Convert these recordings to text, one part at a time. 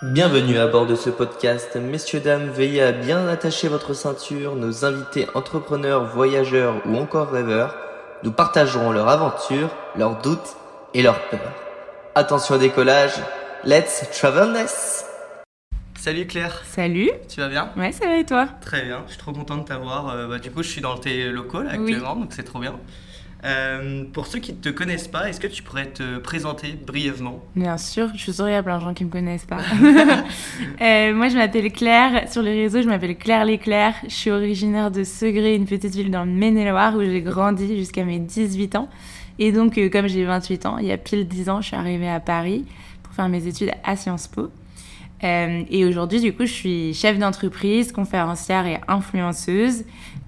Bienvenue à bord de ce podcast. Messieurs, dames, veillez à bien attacher votre ceinture. Nos invités entrepreneurs, voyageurs ou encore rêveurs nous partageront leur aventure, leurs doutes et leurs peurs. Attention au décollage. Let's travelness! Salut Claire, Salut, tu vas bien? Ouais, ça va et toi? Très bien, je suis trop content de t'avoir. Euh, bah, du coup, je suis dans tes locaux là, actuellement, donc c'est trop bien. Euh, pour ceux qui ne te connaissent pas, est-ce que tu pourrais te présenter brièvement Bien sûr, je suis y a plein de gens qui me connaissent pas. Euh, moi, je m'appelle Claire. Sur les réseaux, je m'appelle Claire Léclair. Je suis originaire de Segré, une petite ville dans le Maine-et-Loire où j'ai grandi jusqu'à mes 18 ans. Et donc, euh, comme j'ai 28 ans, il y a pile 10 ans, je suis arrivée à Paris pour faire mes études à Sciences Po. Euh, et aujourd'hui, du coup, je suis chef d'entreprise, conférencière et influenceuse.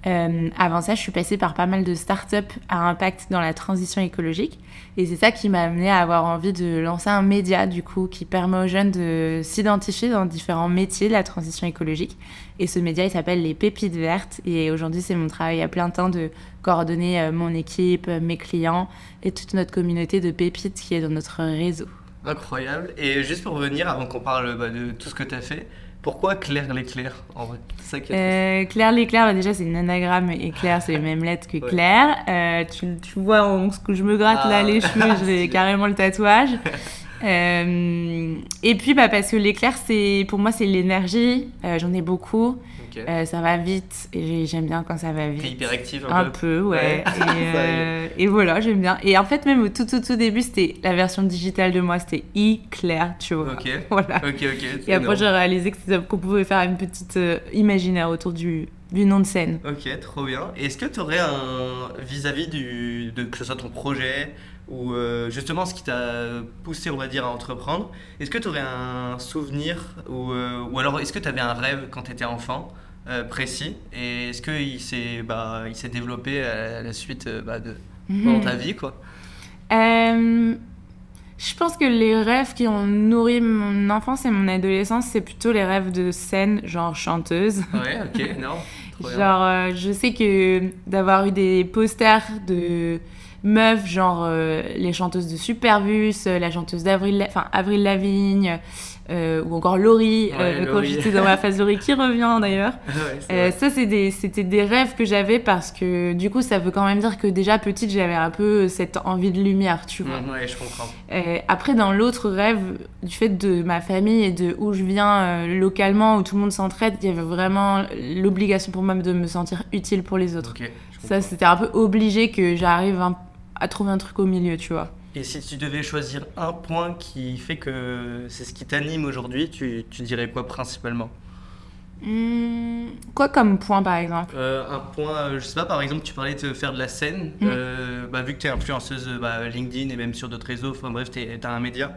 Euh, avant ça, je suis passée par pas mal de startups à impact dans la transition écologique. Et c'est ça qui m'a amenée à avoir envie de lancer un média, du coup, qui permet aux jeunes de s'identifier dans différents métiers de la transition écologique. Et ce média, il s'appelle Les Pépites Vertes. Et aujourd'hui, c'est mon travail à plein temps de coordonner euh, mon équipe, mes clients et toute notre communauté de pépites qui est dans notre réseau. Incroyable. Et juste pour revenir, avant qu'on parle bah, de tout ce que tu as fait, pourquoi Claire l'éclair en vrai? Ça Euh, Claire l'éclair, bah, déjà c'est une anagramme et Claire c'est les mêmes lettres que Ouais. Claire. Euh, tu, tu vois ce que je me gratte là Ah. les cheveux, j'ai carrément le tatouage. Euh, et puis bah, parce que l'éclair c'est pour moi c'est l'énergie, j'en ai beaucoup, Euh, ça va vite et j'ai- j'aime bien quand ça va T'es vite. hyperactive un, Un peu peu, ouais. Et, euh, et voilà, j'aime bien. Et en fait, même au tout, tout, tout début, c'était la version digitale de moi, c'était e-claire, tu vois. Ok. Voilà. Ok, ok. Et après, j'ai réalisé qu'on pouvait faire une petite euh, imaginaire autour du, du nom de scène. Ok, trop bien. Est-ce que tu aurais un vis-à-vis du, de que ce soit ton projet ou euh, justement ce qui t'a poussé, on va dire, à entreprendre Est-ce que tu aurais un souvenir ou, euh, ou alors est-ce que tu avais un rêve quand tu étais enfant euh, précis? Et est-ce qu'il s'est bah, il s'est développé à la suite bah, de dans Mhm. ta vie quoi? Je pense que les rêves qui ont nourri mon enfance et mon adolescence, c'est plutôt les rêves de scène, genre chanteuse. Ouais, ok, non. Trop. Genre, je sais que d'avoir eu des posters de meufs, genre euh, les chanteuses de Superbus, euh, la chanteuse d'Avril, enfin Avril Lavigne, euh, ou encore Laurie, Ouais, quand j'étais dans ma phase Laurie, qui revient d'ailleurs. Ouais, ça, des- c'était des, rêves que j'avais parce que du coup, ça veut quand même dire que déjà petite, j'avais un peu cette envie de lumière, tu vois. Mm, ouais, je comprends. Après, dans l'autre rêve, du fait de ma famille et de où je viens localement, où tout le monde s'entraide, il y avait vraiment l'obligation pour moi de me sentir utile pour les autres. Ça, c'était un peu obligé que j'arrive un- à trouver un truc au milieu, tu vois. Et si tu devais choisir un point qui fait que c'est ce qui t'anime aujourd'hui, tu, tu dirais quoi principalement? Hmm, quoi comme point, par exemple? Euh, un point, euh, je sais pas, par exemple, tu parlais de faire de la scène. Mm. euh, bah, vu que tu es influenceuse bah, LinkedIn et même sur d'autres réseaux, enfin bref, tu as un média.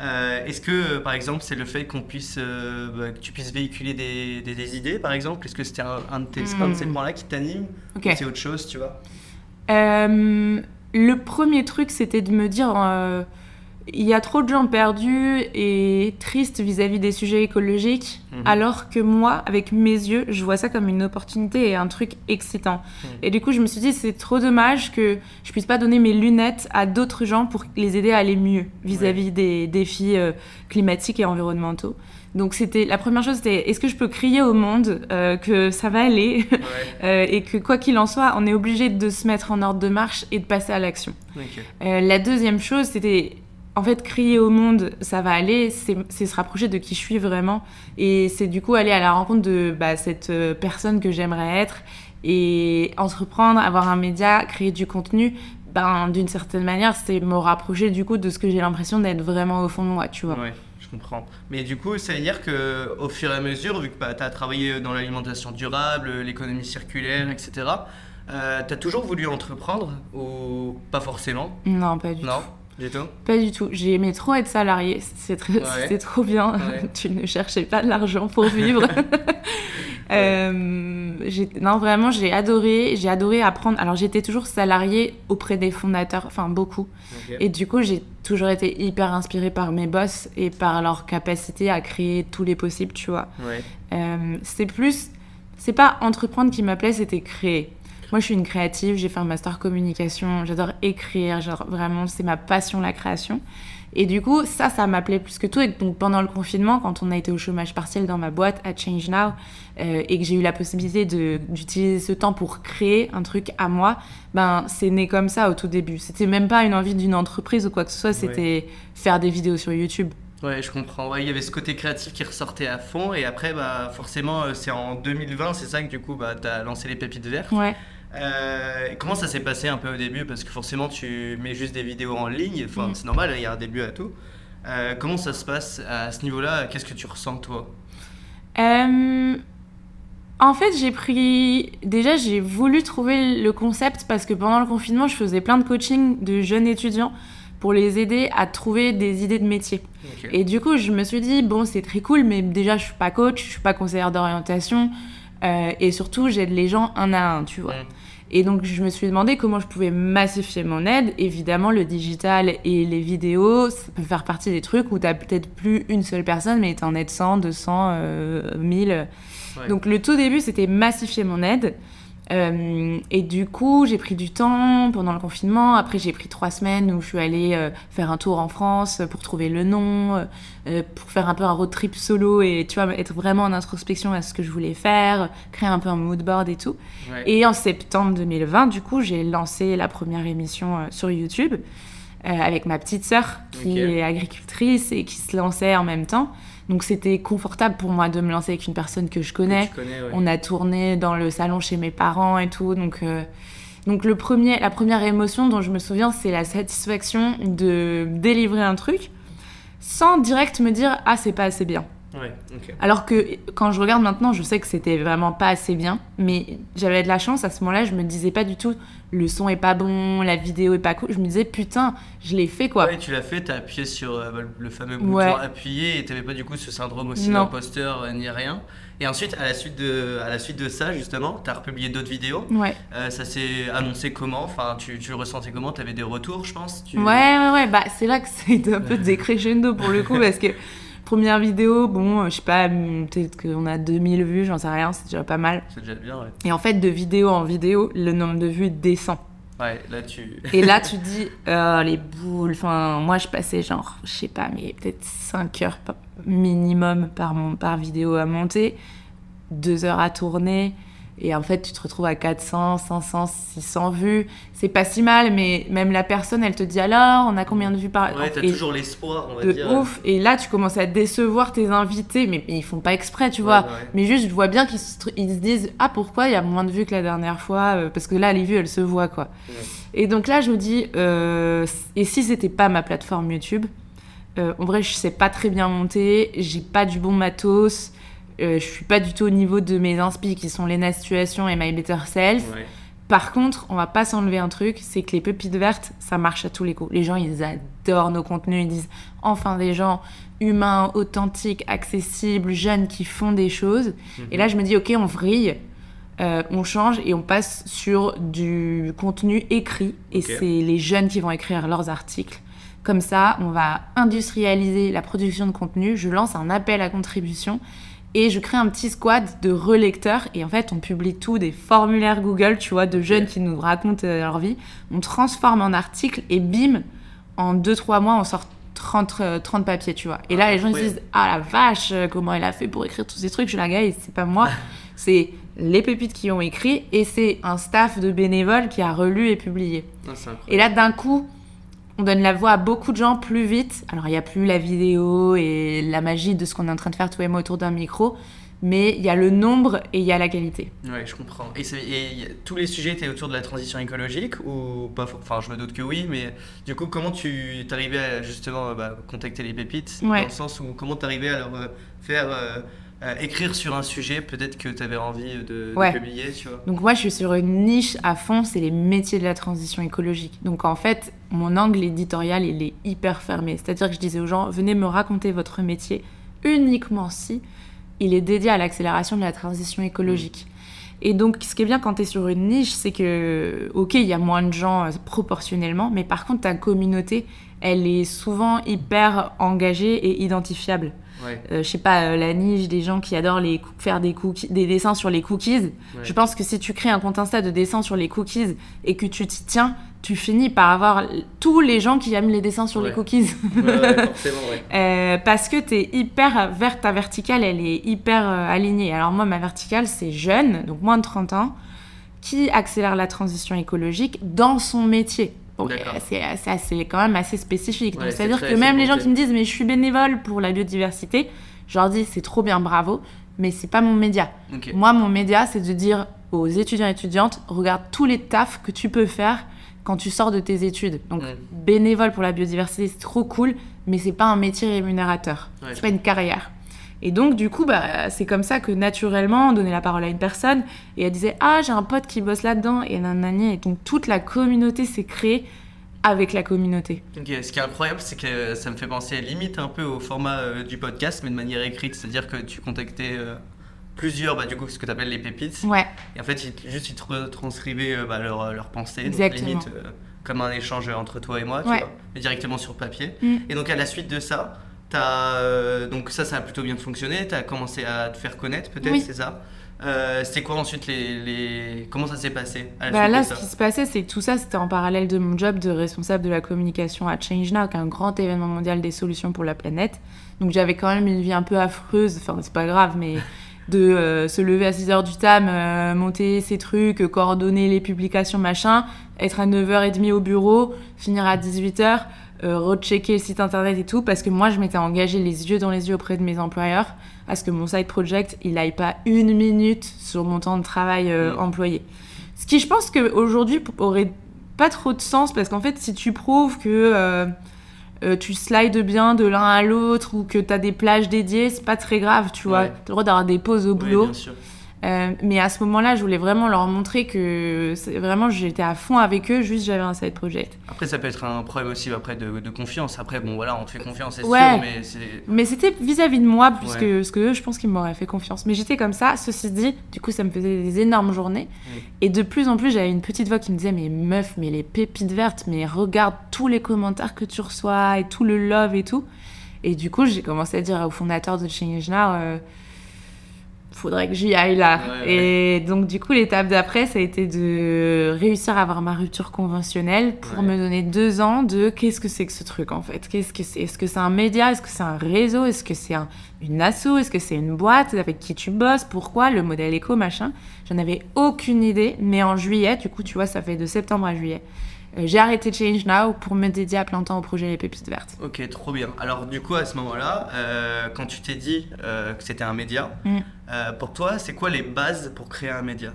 Euh, Est-ce que, par exemple, c'est le fait qu'on puisse, euh, bah, que tu puisses véhiculer des, des- des idées, par exemple? Est-ce que c'était un, un de tes, Mm. ces points-là qui t'anime? Ok. Ou c'est autre chose, tu vois? Euh, le premier truc, c'était de me dire euh, il y a trop de gens perdus et tristes vis-à-vis des sujets écologiques, Mhm. alors que moi, avec mes yeux, je vois ça comme une opportunité et un truc excitant. Mhm. Et du coup, je me suis dit c'est trop dommage que je puisse pas donner mes lunettes à d'autres gens pour les aider à aller mieux vis-à-vis des défis euh, climatiques et environnementaux. Donc c'était la première chose, c'était est-ce que je peux crier au monde euh, que ça va aller? Ouais. euh, et que quoi qu'il en soit, on est obligé de se mettre en ordre de marche et de passer à l'action. Euh, la deuxième chose, c'était en fait crier au monde, ça va aller, c'est se rapprocher de qui je suis vraiment et c'est du coup aller à la rencontre de bah, cette personne que j'aimerais être et entreprendre, avoir un média, créer du contenu. Ben, d'une certaine manière, c'est me rapprocher du coup de ce que j'ai l'impression d'être vraiment au fond de moi, tu vois. Ouais, comprends. Mais du coup, ça veut dire que au fur et à mesure, vu que bah, tu as travaillé dans l'alimentation durable, l'économie circulaire, etc., euh, tu as toujours voulu entreprendre ou pas forcément? Non, pas du tout. Non, du tout? Pas du tout. J'ai aimé trop être salarié. C'est très- Ouais. c'était trop bien. Ouais. tu ne cherchais pas de l'argent pour vivre. Euh, non, vraiment, j'ai adoré. J'ai adoré apprendre. Alors, j'étais toujours salariée auprès des fondateurs, enfin beaucoup. Et du coup, j'ai toujours été hyper inspirée par mes boss et par leur capacité à créer tous les possibles, tu vois. Ouais, Euh, c'est plus. C'est pas entreprendre qui m'appelait, c'était créer. Moi, je suis une créative, j'ai fait un master communication, j'adore écrire, genre vraiment, c'est ma passion, la création. Et du coup, ça, ça m'appelait plus que tout. Et donc, pendant le confinement, quand on a été au chômage partiel dans ma boîte à Change Now, euh, et que j'ai eu la possibilité d'utiliser ce temps pour créer un truc à moi, ben, c'est né comme ça au tout début. C'était même pas une envie d'une entreprise ou quoi que ce soit, c'était faire des vidéos sur YouTube. Ouais, je comprends. Ouais, il y avait ce côté créatif qui ressortait à fond. Et après, bah, forcément, euh, c'est en 2020, c'est ça que du coup, bah, tu as lancé les pépites vertes. Ouais. Euh, comment ça s'est passé un peu au début? Parce que forcément, tu mets juste des vidéos en ligne. Enfin, mm. c'est normal, il y a un début à tout. Euh, comment ça se passe à ce niveau-là? Qu'est-ce que tu ressens toi? Euh, En fait, j'ai pris. Déjà, j'ai voulu trouver le concept parce que pendant le confinement, je faisais plein de coaching de jeunes étudiants pour les aider à trouver des idées de métier. Et du coup, je me suis dit, bon, c'est très cool, mais déjà, je suis pas coach, je suis pas conseillère d'orientation. et surtout, j'aide les gens un à un, tu vois. Mm. Et donc, je me suis demandé comment je pouvais massifier mon aide. Évidemment, le digital et les vidéos, ça peut faire partie des trucs où tu n'as peut-être plus une seule personne, mais tu en aides 100, 200, 1000. Donc, le tout début, c'était massifier mon aide. Euh, et du coup, j'ai pris du temps pendant le confinement. Après, j'ai pris trois semaines où je suis allée euh, faire un tour en France pour trouver le nom, euh, pour faire un peu un road trip solo et tu vois, être vraiment en introspection à ce que je voulais faire, créer un peu un mood board et tout. Et en septembre 2020, du coup, j'ai lancé la première émission sur YouTube avec ma petite sœur qui est agricultrice et qui se lançait en même temps. Donc c'était confortable pour moi de me lancer avec une personne que je connais. On a tourné dans le salon chez mes parents et tout. Donc, euh, donc le premier, la première émotion dont je me souviens, c'est la satisfaction de délivrer un truc sans direct me dire Ah, c'est pas assez bien. Alors que quand je regarde maintenant, je sais que c'était vraiment pas assez bien, mais j'avais de la chance à ce moment-là, je me disais pas du tout le son est pas bon, la vidéo est pas cool. Je me disais putain, je l'ai fait quoi. Ouais, tu l'as fait, t'as appuyé sur euh, le fameux bouton appuyer et t'avais pas du coup ce syndrome aussi d'imposteur euh, ni rien. Et ensuite, à la suite de, à la suite de ça, justement, tu as republié d'autres vidéos. Ouais. Euh, ça s'est annoncé comment? Enfin, tu, tu le ressentais comment? Tu avais des retours, je pense? Ouais, ouais, ouais. Bah, c'est là que c'est un peu décrescendo pour le coup, parce que Première vidéo, bon, je sais pas, peut-être qu'on a 2000 vues, j'en sais rien, c'est déjà pas mal. C'est déjà bien, ouais. Et en fait, de vidéo en vidéo, le nombre de vues descend. Ouais, là tu. Et là tu dis, oh, les boules. Enfin, moi je passais genre, je sais pas, mais peut-être 5 heures minimum par, mon, par vidéo à monter, 2 heures à tourner. Et en fait, tu te retrouves à 400, 500, 600 vues. C'est pas si mal, mais même la personne, elle te dit alors, on a combien de vues par. Ouais, t'as toujours l'espoir, on va de dire. ouf. Et là, tu commences à décevoir tes invités, mais, ils font pas exprès, tu vois. Mais juste, je vois bien qu'ils se, ils se disent ah, pourquoi il y a moins de vues que la dernière fois euh, Parce que là, les vues, elles se voient, quoi. Et donc là, je me dis, euh, et si c'était pas ma plateforme YouTube euh, En vrai, je sais pas très bien monter, j'ai pas du bon matos. Euh, je suis pas du tout au niveau de mes inspi qui sont Lena Situation et My Better Self. Par contre, on va pas s'enlever un truc, c'est que les pépites vertes, ça marche à tous les coups. Les gens, ils adorent nos contenus, ils disent enfin des gens humains, authentiques, accessibles, jeunes qui font des choses. Et là, je me dis ok, on vrille. Euh, on change et on passe sur du contenu écrit. Et c'est les jeunes qui vont écrire leurs articles. Comme ça, on va industrialiser la production de contenu. Je lance un appel à contribution et je crée un petit squad de relecteurs. Et en fait, on publie tout, des formulaires Google, tu vois, de jeunes qui nous racontent euh, leur vie. On transforme en article et bim, en 2-3 mois, on sort 30, 30 euh, papiers, tu vois. Et là, les gens se disent Ah la vache, euh, comment elle a fait pour écrire tous ces trucs? Je la gars, c'est pas moi. c'est les pépites qui ont écrit et c'est un staff de bénévoles qui a relu et publié. Ah, et là, d'un coup, on donne la voix à beaucoup de gens plus vite. Alors, il n'y a plus la vidéo et la magie de ce qu'on est en train de faire tous et moi autour d'un micro, mais il y a le nombre et il y a la qualité. Oui, je comprends. Et, tous les sujets étaient autour de la transition écologique ou pas Enfin, je me doute que oui, mais du coup, comment tu t'arrivais à justement bah, contacter les pépites? Dans le sens où comment tu arrivais à leur euh, faire. Euh, euh, écrire sur un sujet, peut-être que tu avais envie de, publier, tu vois. Donc moi, je suis sur une niche à fond, c'est les métiers de la transition écologique. Donc en fait, mon angle éditorial, il est hyper fermé. C'est-à-dire que je disais aux gens, venez me raconter votre métier uniquement si il est dédié à l'accélération de la transition écologique. Et donc, ce qui est bien quand tu es sur une niche, c'est que, ok, il y a moins de gens euh, proportionnellement, mais par contre, ta communauté, elle est souvent hyper engagée et identifiable. Ouais. euh, je sais pas, euh, la niche des gens qui adorent les faire des, cookies, des dessins sur les cookies. Ouais. Je pense que si tu crées un compte Insta de dessins sur les cookies et que tu t'y tiens, tu finis par avoir tous les gens qui aiment les dessins sur les cookies. Forcément. Euh, parce que t'es hyper ta verticale, elle est hyper euh, alignée. Alors moi, ma verticale, c'est jeune, donc moins de 30 ans, qui accélère la transition écologique dans son métier. C'est assez- quand même assez spécifique. Ouais, c'est-à-dire que même les gens qui me disent mais je suis bénévole pour la biodiversité, je leur dis c'est trop bien, bravo, mais c'est pas mon média. Moi, mon média, c'est de dire aux étudiants et étudiantes, regarde tous les tafs que tu peux faire quand tu sors de tes études. Donc, Ouais. bénévole pour la biodiversité, c'est trop cool, mais c'est pas un métier rémunérateur. Ouais, c'est pas une carrière. Et donc, du coup, bah, c'est comme ça que naturellement, on donnait la parole à une personne et elle disait Ah, j'ai un pote qui bosse là-dedans et nanani. Et donc, toute la communauté s'est créée avec la communauté. Ok, Ce qui est incroyable, c'est que ça me fait penser limite un peu au format euh, du podcast, mais de manière écrite. C'est-à-dire que tu contactais euh, plusieurs, bah, du coup, ce que tu appelles les pépites. Ouais, Et en fait, ils, juste ils te retranscrivaient euh, bah, leurs pensées. donc limite comme un échange entre toi et moi, tu Ouais. vois, mais directement sur papier. Mm. Et donc à la suite de ça, as, euh, donc ça, ça a plutôt bien fonctionné. Tu as commencé à te faire connaître, peut-être, Oui. c'est ça euh, C'était quoi ensuite les, les... Comment ça s'est passé à la Bah là, ce qui se passait, c'est que tout ça, c'était en parallèle de mon job de responsable de la communication à Change Now, qui est un grand événement mondial des solutions pour la planète. Donc j'avais quand même une vie un peu affreuse, enfin c'est pas grave, mais de euh, se lever à 6h du tam, euh, monter ses trucs, coordonner les publications, machin, être à 9h30 au bureau, finir à 18h, euh, rechecker le site internet et tout, parce que moi je m'étais engagée les yeux dans les yeux auprès de mes employeurs à ce que mon side project, il aille pas une minute sur mon temps de travail euh, Mm. employé. Ce qui, je pense qu'aujourd'hui, aurait pas trop de sens parce qu'en fait, si tu prouves que euh, euh, tu slides bien de l'un à l'autre ou que tu as des plages dédiées, c'est pas très grave, tu vois. Ouais. Tu as le droit d'avoir des pauses au Oui, boulot. bien sûr. Euh, mais à ce moment-là, je voulais vraiment leur montrer que vraiment j'étais à fond avec eux, juste j'avais un side project. Après, ça peut être un problème aussi après de, de confiance. Après, bon, voilà, on te fait confiance, c'est Ouais. sûr, mais c'est. Mais c'était vis-à-vis de moi, plus Ouais. parce que eux, je pense qu'ils m'auraient fait confiance. Mais j'étais comme ça. Ceci dit, du coup, ça me faisait des énormes journées. Oui. Et de plus en plus, j'avais une petite voix qui me disait Mais meuf, mais les pépites vertes, mais regarde tous les commentaires que tu reçois et tout le love et tout. Et du coup, j'ai commencé à dire au fondateur de Change Now euh, Faudrait que j'y aille là. Ouais, et donc, du coup, l'étape d'après, ça a été de réussir à avoir ma rupture conventionnelle pour Ouais. me donner deux ans de qu'est-ce que c'est que ce truc en fait? Qu'est-ce que c'est? Est-ce que c'est un média? Est-ce que c'est un réseau? Est-ce que c'est un- une asso? Est-ce que c'est une boîte avec qui tu bosses? Pourquoi? Le modèle éco, machin? J'en avais aucune idée. Mais en juillet, du coup, tu vois, ça fait de septembre à juillet. Euh, j'ai arrêté Change Now pour me dédier à plein temps au projet Les Pépites Vertes. Ok, trop bien. Alors, du coup, à ce moment-là, euh, quand tu t'es dit euh, que c'était un média, Mm. euh, pour toi, c'est quoi les bases pour créer un média?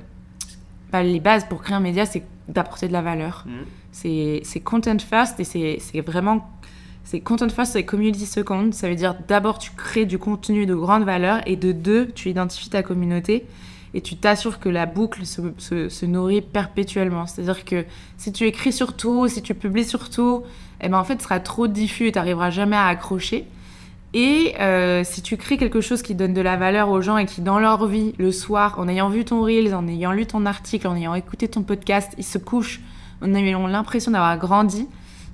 Bah, les bases pour créer un média, c'est d'apporter de la valeur. Mm. C'est content first et c'est vraiment. C'est content first et community second. Ça veut dire d'abord tu crées du contenu de grande valeur et de deux, tu identifies ta communauté et tu t'assures que la boucle se, se- nourrit perpétuellement. C'est-à-dire que si tu écris sur tout, si tu publies sur tout, eh ben en fait, ce sera trop diffus et tu n'arriveras jamais à accrocher. Et euh, si tu crées quelque chose qui donne de la valeur aux gens et qui, dans leur vie, le soir, en ayant vu ton Reels, en ayant lu ton article, en ayant écouté ton podcast, ils se couchent, en ayant l'impression d'avoir grandi,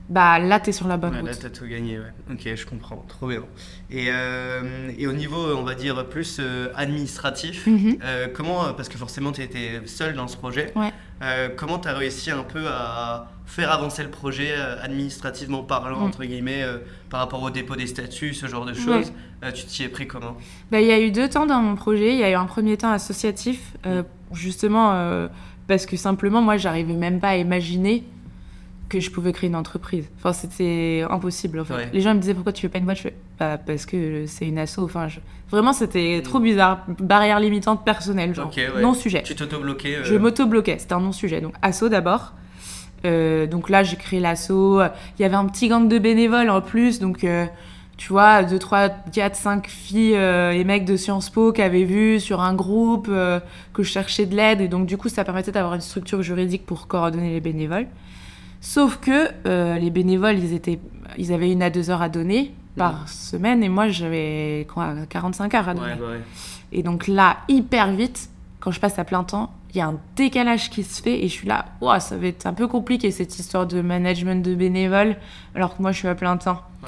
bah là, t'es sur la bonne Ouais, là, route. t'as tout gagné, ouais. Ok, je comprends. Trop bien. Et, euh, et au niveau, on va dire, plus euh, administratif, Mhm. euh, comment, parce que forcément, tu étais seul dans ce projet, Ouais. comment tu as réussi un peu à faire avancer le projet administrativement parlant, Mm. entre guillemets, par rapport au dépôt des statuts, ce genre de choses Tu t'y es pris comment? Bah, il y a eu deux temps dans mon projet. Il y a eu un premier temps associatif, euh, justement parce que simplement, moi, j'arrivais même pas à imaginer que je pouvais créer une entreprise. Enfin, c'était impossible. En fait. Ouais. Les gens me disaient pourquoi tu fais pas une boîte. Je fais bah, parce que c'est une asso. Enfin, je- vraiment, c'était Mm. trop bizarre. Barrière limitante personnelle, genre Ok, ouais. non sujet. Tu t'auto-bloquais euh, Je m'auto-bloquais, c'était un non-sujet. Donc, asso d'abord. Euh, donc là, j'ai créé l'asso. Il y avait un petit gang de bénévoles en plus. Donc, euh, tu vois, 2, 3, 4, 5 filles euh, et mecs de Sciences Po qui avaient vu sur un groupe euh, que je cherchais de l'aide. Et donc, du coup, ça permettait d'avoir une structure juridique pour coordonner les bénévoles. Sauf que euh, les bénévoles, ils, étaient, ils avaient une à deux heures à donner par semaine. Et moi, j'avais quoi, 45 heures à donner. Ouais, bah ouais. Et donc là, hyper vite, quand je passe à plein temps, il y a un décalage qui se fait et je suis là, ça va être un peu compliqué cette histoire de management de bénévoles, alors que moi je suis à plein temps. Bah.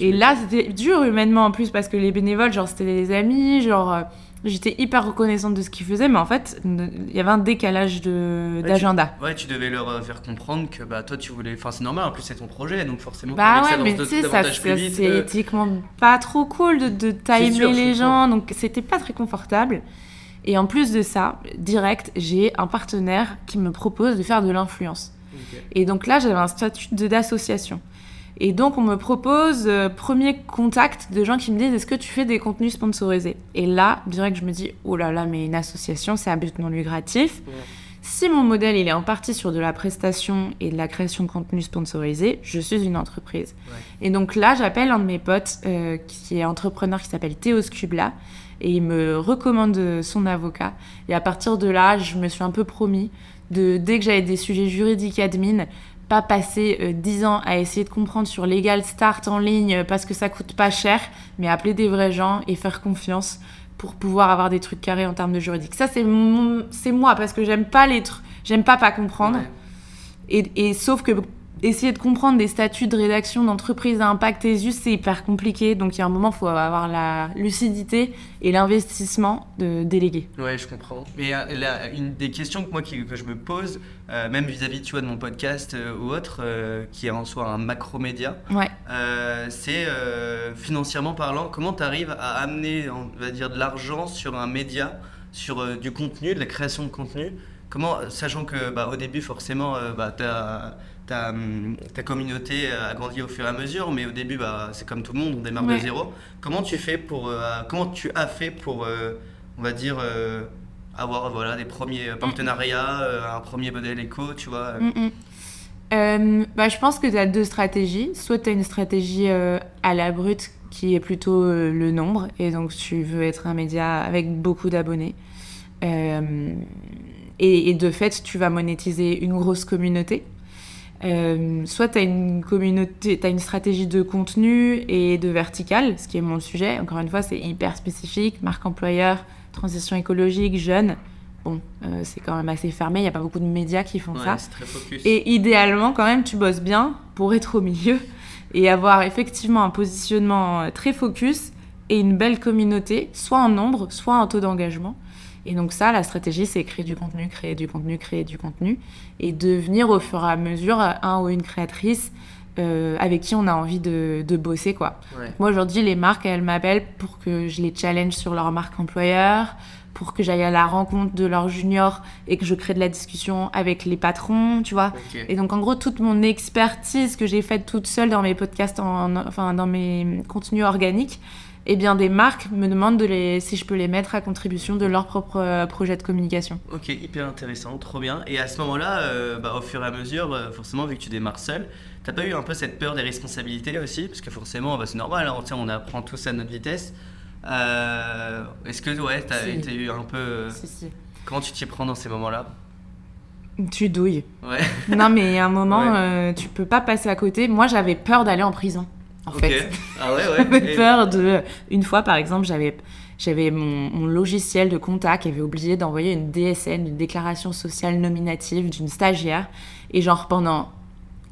Et là, c'était dur humainement en plus parce que les bénévoles, genre, c'était des amis, genre, euh, j'étais hyper reconnaissante de ce qu'ils faisaient, mais en fait, il y avait un décalage Ouais, d'agenda. Ouais, tu devais leur euh, faire comprendre que bah toi tu voulais. Enfin, c'est normal, en plus c'est ton projet, donc forcément. Bah ouais, mais tu sais, ça, c'est euh. éthiquement pas trop cool de, de timer sûr, les gens, donc c'était pas très confortable. Et en plus de ça, direct, j'ai un partenaire qui me propose de faire de l'influence. Et donc là, j'avais un statut d'association. Et donc, on me propose, euh, premier contact de gens qui me disent Est-ce que tu fais des contenus sponsorisés? Et là, direct, je me dis Oh là là, mais une association, c'est un but non lucratif. Ouais. Si mon modèle il est en partie sur de la prestation et de la création de contenu sponsorisé, je suis une entreprise. Ouais. Et donc là, j'appelle un de mes potes euh, qui est entrepreneur qui s'appelle Théo Scubla et il me recommande son avocat. Et à partir de là, je me suis un peu promis de dès que j'avais des sujets juridiques admin, pas passer euh, 10 ans à essayer de comprendre sur Legal Start en ligne euh, parce que ça coûte pas cher, mais appeler des vrais gens et faire confiance pour pouvoir avoir des trucs carrés en termes de juridique. Ça, c'est moi parce que j'aime pas les trucs, j'aime pas pas comprendre. Ouais. Et, et sauf que essayer de comprendre des statuts de rédaction d'entreprise à impact ESUS, c'est hyper compliqué. Donc il y a un moment, il faut avoir la lucidité et l'investissement de déléguer. Ouais, je comprends. Mais euh, là, une des questions que moi qui- que je me pose, euh, même vis-à-vis tu vois, de mon podcast euh, ou autre, euh, qui est en soi un macro-média, Ouais. c'est financièrement parlant, comment tu arrives à amener, on va dire, de l'argent sur un média, sur du contenu, de la création de contenu? Comment, sachant que bah, au début, forcément, bah, ta, ta, ta communauté a grandi au fur et à mesure, mais au début, bah, c'est comme tout le monde, on démarre Ouais. de zéro. Comment tu fais pour, euh, comment tu as fait pour, euh, on va dire, euh, avoir voilà, des premiers partenariats, euh, un premier modèle éco, tu vois Mm, mm. Bah, je pense que tu as deux stratégies. Soit tu as une stratégie à la brute qui est plutôt le nombre, et donc tu veux être un média avec beaucoup d'abonnés. Et, et de fait, tu vas monétiser une grosse communauté. Euh, soit tu as une communauté, tu une stratégie de contenu et de vertical, ce qui est mon sujet. Encore une fois, c'est hyper spécifique, marque employeur, transition écologique, jeune. Bon, euh, c'est quand même assez fermé, il n'y a pas beaucoup de médias qui font Ouais, ça. c'est très focus. Et idéalement, quand même, tu bosses bien pour être au milieu et avoir effectivement un positionnement euh, très focus et une belle communauté, soit en nombre, soit en taux d'engagement. Et donc ça, la stratégie, c'est créer du contenu, créer du contenu, créer du contenu et devenir au fur et à mesure un ou une créatrice euh, avec qui on a envie de, de bosser, quoi. Ouais. Moi, aujourd'hui, les marques, elles m'appellent pour que je les challenge sur leur marque employeur, pour que j'aille à la rencontre de leurs juniors et que je crée de la discussion avec les patrons, tu vois. Et donc, en gros, toute mon expertise que j'ai faite toute seule dans mes podcasts, en- enfin, dans mes contenus organiques, eh bien, des marques me demandent de les, si je peux les mettre à contribution de leur propre euh, projet de communication. Ok, hyper intéressant, trop bien. Et à ce moment-là, euh, bah, au fur et à mesure, euh, forcément, vu que tu démarres seul, t'as pas eu un peu cette peur des responsabilités aussi? Parce que forcément, bah, c'est normal, hein, on apprend tous à notre vitesse. Euh, Est-ce que ouais, t'as Si. eu un peu. Si, si. Comment tu t'y prends dans ces moments-là? Tu douilles. Ouais, non, mais à un moment, Ouais. euh, tu peux pas passer à côté. Moi, j'avais peur d'aller en prison, en fait. Ah ouais, ouais. J'avais peur de. Une fois, par exemple, j'avais. J'avais mon, mon logiciel de compta qui avait oublié d'envoyer une DSN, une déclaration sociale nominative d'une stagiaire. Et genre pendant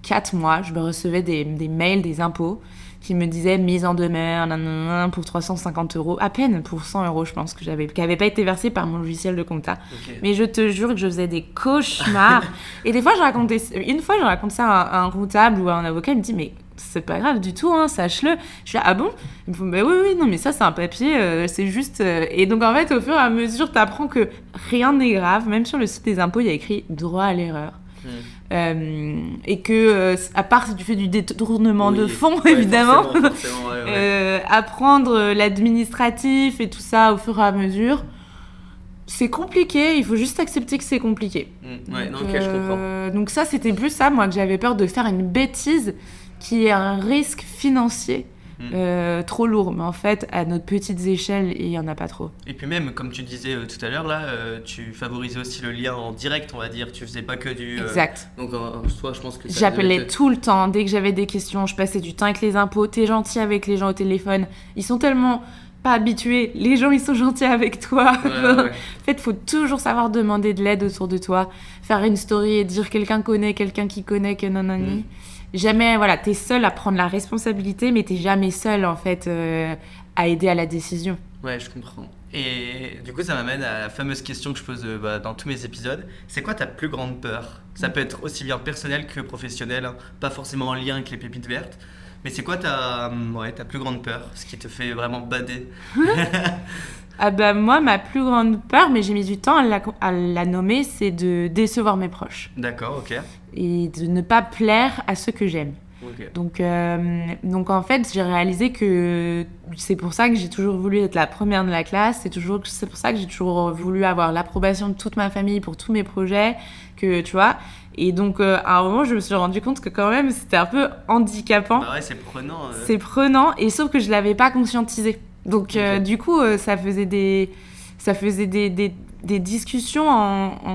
quatre mois, je me recevais des, des mails des impôts qui me disaient mise en demeure nanana, pour 350 euros, à peine pour 100 euros, je pense, que j'avais, qui n'avait pas été versé par mon logiciel de compta. ok. Mais je te jure que je faisais des cauchemars. et des fois, je racontais, une fois, je raconte ça à un, à un comptable ou à un avocat, il me dit, mais c'est pas grave du tout, hein, sache-le. Je suis là, ah bon? Me bah oui, oui, non, mais ça, c'est un papier, euh, c'est juste. euh. Et donc, en fait, au fur et à mesure, tu apprends que rien n'est grave. Même sur le site des impôts, il y a écrit droit à l'erreur. Hmm. Euh, et que, euh, à part si tu fais du détournement de Oui, fonds, ouais, évidemment, forcément, forcément, ouais, ouais. euh, apprendre euh, l'administratif et tout ça au fur et à mesure, c'est compliqué, il faut juste accepter que c'est compliqué. Hmm, ouais, non, ok, je comprends. euh, donc ça, c'était plus ça, moi, que j'avais peur de faire une bêtise qui est un risque financier Mm. euh, trop lourd. Mais en fait, à notre petites échelles, il n'y en a pas trop. Et puis même, comme tu disais euh, tout à l'heure, là, euh, tu favorisais aussi le lien en direct, on va dire. Tu faisais pas que du. Exact. Donc, en soi, je pense que J'appelais tout le temps, dès que j'avais des questions, je passais du temps avec les impôts, t'es gentil avec les gens au téléphone. Ils sont tellement pas habitué. Les gens, ils sont gentils avec toi. Ouais, ouais, ouais. En fait, faut toujours savoir demander de l'aide autour de toi. Faire une story et dire quelqu'un connaît, quelqu'un qui connaît, que non, non, Mm. Jamais, voilà, t'es seul à prendre la responsabilité, mais t'es jamais seul, en fait, euh, à aider à la décision. Ouais, je comprends. Et du coup, ça m'amène à la fameuse question que je pose euh, bah, dans tous mes épisodes. C'est quoi ta plus grande peur? Ça peut être aussi bien personnel que professionnel, hein, pas forcément en lien avec les pépites vertes. Mais c'est quoi ta, hum, ouais, ta plus grande peur? Ce qui te fait vraiment bader Ah bah moi, ma plus grande peur, mais j'ai mis du temps à la, à la nommer, c'est de décevoir mes proches D'accord, ok. Et de ne pas plaire à ceux que j'aime. Donc, euh, donc en fait, j'ai réalisé que c'est pour ça que j'ai toujours voulu être la première de la classe. C'est toujours, c'est pour ça que j'ai toujours voulu avoir l'approbation de toute ma famille pour tous mes projets, que tu vois. Et donc, euh, à un moment, je me suis rendu compte que quand même, c'était un peu handicapant. Bah ouais, c'est prenant. euh. C'est prenant, et sauf que je l'avais pas conscientisé. Donc, du coup, ça faisait des, ça faisait des, des, des discussions en, en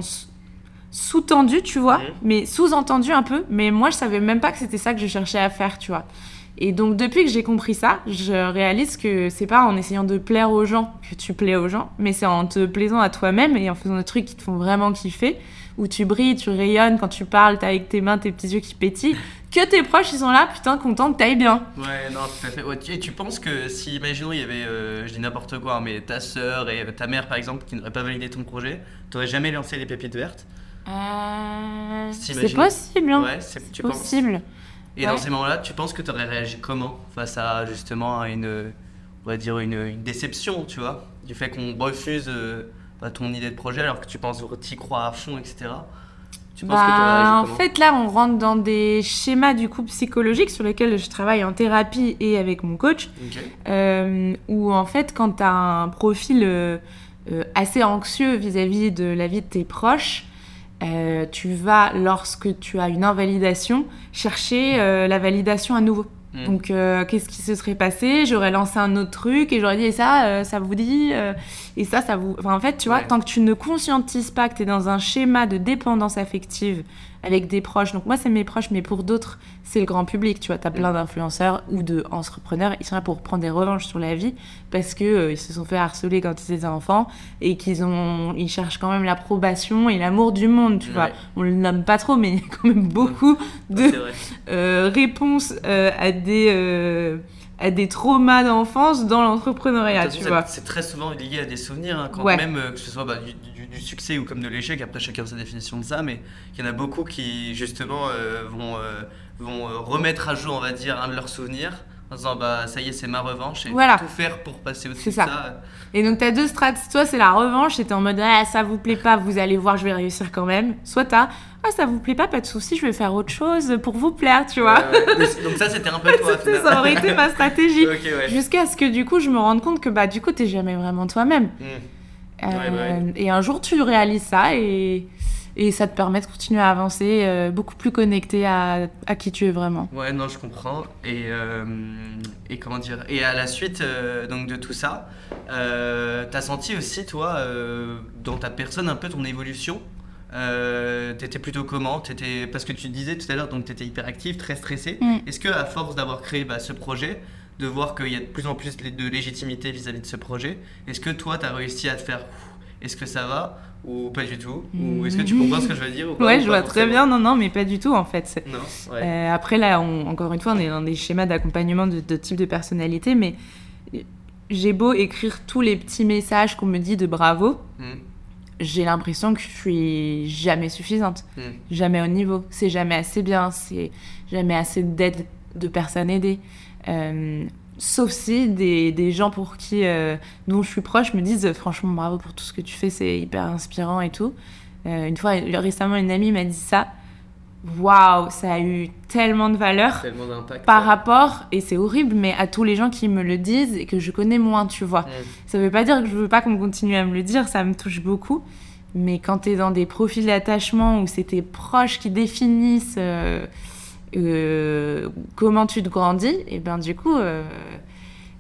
s- sous-tendues, tu vois, Mhm. mais sous-entendues un peu. Mais moi, je savais même pas que c'était ça que je cherchais à faire, tu vois. Et donc, depuis que j'ai compris ça, je réalise que c'est pas en essayant de plaire aux gens que tu plais aux gens, mais c'est en te plaisant à toi-même et en faisant des trucs qui te font vraiment kiffer, où tu brilles, tu rayonnes quand tu parles, t'as avec tes mains, tes petits yeux qui pétillent, que tes proches, ils sont là, putain, contents que t'ailles bien. Ouais, non, tout à fait. Ouais, tu- et tu penses que si, imaginons, il y avait, euh, je dis n'importe quoi, mais ta sœur et ta mère, par exemple, qui n'auraient pas validé ton projet, t'aurais jamais lancé les pépites vertes? Euh, c'est possible, hein. Ouais, c'est possible. Et dans ces moments-là, tu penses que tu aurais réagi comment face à justement à une, on va dire une, une déception, tu vois, du fait qu'on refuse euh, bah, ton idée de projet alors que tu penses t'y crois à fond, etc. Tu penses que tu aurais Bah, réagi en fait, là, on rentre dans des schémas du coup psychologiques sur lesquels je travaille en thérapie et avec mon coach, Ok. euh, où en fait, quand tu as un profil euh, assez anxieux vis-à-vis de la vie de tes proches, euh, tu vas, lorsque tu as une invalidation, chercher euh, la validation à nouveau. Mm. Donc, euh, qu'est-ce qui se serait passé? J'aurais lancé un autre truc et j'aurais dit, et ça, ça vous dit Et ça, ça vous. Enfin, en fait, tu vois, Ouais. tant que tu ne conscientises pas que tu es dans un schéma de dépendance affective avec des proches, donc moi, c'est mes proches, mais pour d'autres, c'est le grand public. Tu vois, tu as plein d'influenceurs ou d'entrepreneurs, ils sont là pour prendre des revanches sur la vie parce que euh, ils se sont fait harceler quand ils étaient enfants et qu'ils ont, ils cherchent quand même l'approbation et l'amour du monde, tu vois. Ouais. On le nomme pas trop, mais il y a quand même beaucoup de euh, réponses euh, à des à des traumas d'enfance dans l'entrepreneuriat, tu vois. c'est- très souvent lié à des souvenirs, hein, quand Ouais. même euh, que ce soit bah, du, du- du succès ou comme de l'échec, après chacun a sa définition de ça, mais il y en a beaucoup qui justement euh, vont, euh, vont remettre à jour, on va dire, un de leurs souvenirs en disant bah ça y est, c'est ma revanche et Voilà. tout faire pour passer au-dessus de ça. ça. Et donc t'as deux strates. Toi c'est la revanche, et t'es en mode ah ça vous plaît pas, vous allez voir, je vais réussir quand même. Soit t'as ah ça vous plaît pas, pas de souci, je vais faire autre chose pour vous plaire, tu vois. Ouais, ouais. Mais- Donc ça c'était un peu toi. Ça aurait été ma stratégie. ouais. Jusqu'à ce que du coup je me rende compte que bah du coup t'es jamais vraiment toi-même. Hmm. Euh, Ouais, bah ouais. Et un jour, tu réalises ça et, et ça te permet de continuer à avancer euh, beaucoup plus connecté à, à qui tu es vraiment. Ouais, non, je comprends. Et, euh, et comment dire? Et à la suite euh, donc de tout ça, t'as senti aussi, toi, dans ta personne, un peu ton évolution? T'étais plutôt comment? Parce que tu disais tout à l'heure, donc t'étais hyper active, très stressée. Mm. Est-ce que à force d'avoir créé bah, ce projet, de voir qu'il y a de plus en plus de légitimité vis-à-vis de ce projet, est-ce que toi, t'as réussi à te faire est-ce que ça va? Ou pas du tout Ou est-ce que tu comprends ce que je veux dire ou pas, Ouais, ou je vois très bien. Non, non, mais pas du tout en fait. C'est- Non, ouais. Euh, après, là, on- encore une fois, on est dans des schémas d'accompagnement de, de type de personnalité, mais j'ai beau écrire tous les petits messages qu'on me dit de bravo, Hmm, j'ai l'impression que je suis jamais suffisante, hmm. jamais au niveau, c'est jamais assez bien, c'est jamais assez d'aide de personnes aidées. Euh, sauf si des, des gens pour qui, euh, dont je suis proche me disent euh, franchement bravo pour tout ce que tu fais, c'est hyper inspirant et tout. Euh, une fois, récemment, une amie m'a dit ça. Waouh, ça a eu tellement de valeur Tellement d'impact. par ouais. rapport, et c'est horrible, mais à tous les gens qui me le disent et que je connais moins, tu vois. Hmm. Ça veut pas dire que je veux pas qu'on continue à me le dire, ça me touche beaucoup. Mais quand tu es dans des profils d'attachement où c'est tes proches qui définissent euh, euh, comment tu te grandis, et ben du coup, euh,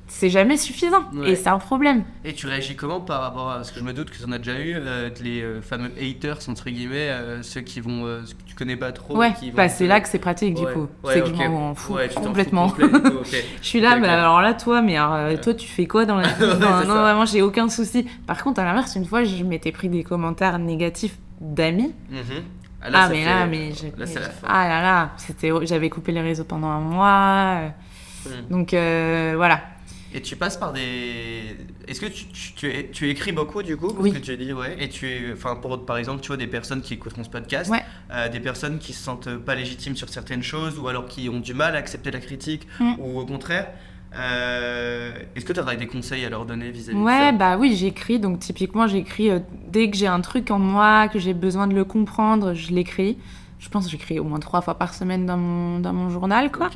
c'est jamais suffisant. Ouais. Et c'est un problème. Et tu réagis comment par rapport à. Parce que je me doute que tu en as déjà eu, euh, les fameux haters, entre guillemets, ceux qui vont. ceux que tu connais pas trop. ouais, qui vont bah, c'est là que c'est pratique du coup. Ouais, c'est que je m'en fous t'en fous complètement. Je suis là, mais alors là, toi, mais alors, toi, tu fais quoi dans la vie? Non, vraiment, j'ai aucun souci. Par contre, à l'inverse, une fois, je m'étais pris des commentaires négatifs d'amis. Mhm. Ah, Ah, ça mais fait- là, mais j'ai- Là, c'est la fin. Ah là là, c'était, j'avais coupé les réseaux pendant un mois. Mhm. Donc euh, voilà. Et tu passes par des. Est-ce que tu, tu, tu, é- tu écris beaucoup du coup Parce Oui. que tu dit, ouais. Et tu. Enfin, pour, par exemple, tu vois des personnes qui écouteront ce podcast, Ouais. euh, des personnes qui se sentent pas légitimes sur certaines choses ou alors qui ont du mal à accepter la critique Mm. ou au contraire. Euh, Est-ce que tu aurais des conseils à leur donner vis-à-vis de Ouais, ça bah oui, j'écris. Donc typiquement, j'écris euh, dès que j'ai un truc en moi, que j'ai besoin de le comprendre, je l'écris. Je pense que j'écris au moins trois fois par semaine dans mon, dans mon journal, quoi.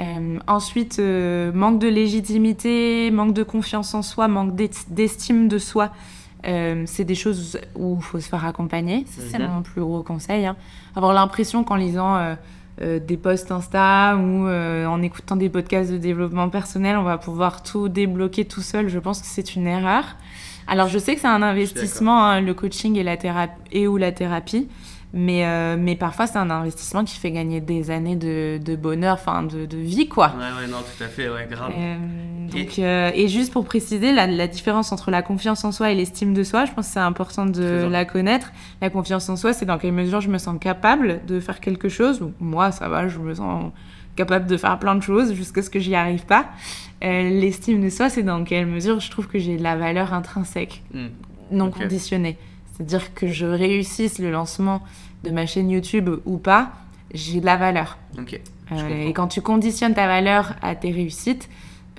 Euh, ensuite, manque de légitimité, manque de confiance en soi, manque d'est- d'estime de soi. C'est des choses où il faut se faire accompagner. C'est Mhm. mon plus gros conseil. hein. Avoir l'impression qu'en lisant euh, des posts Insta ou euh, en écoutant des podcasts de développement personnel, on va pouvoir tout débloquer tout seul. Je pense que c'est une erreur. Alors, je sais que c'est un investissement, hein, le coaching et, la et ou la thérapie. Mais, euh, mais parfois, c'est un investissement qui fait gagner des années de, de bonheur, enfin de, de vie, quoi. Ouais, ouais, non, tout à fait, ouais, grave. Euh, donc, euh, et juste pour préciser, la, la différence entre la confiance en soi et l'estime de soi, je pense que c'est important de la connaître. La confiance en soi, c'est dans quelle mesure je me sens capable de faire quelque chose. Moi, ça va, je me sens capable de faire plein de choses jusqu'à ce que j'y arrive pas. L'estime de soi, c'est dans quelle mesure je trouve que j'ai de la valeur intrinsèque Mm. non conditionnée. C'est-à-dire que je réussisse le lancement de ma chaîne YouTube ou pas, j'ai de la valeur. Ok. Euh, et quand tu conditionnes ta valeur à tes réussites,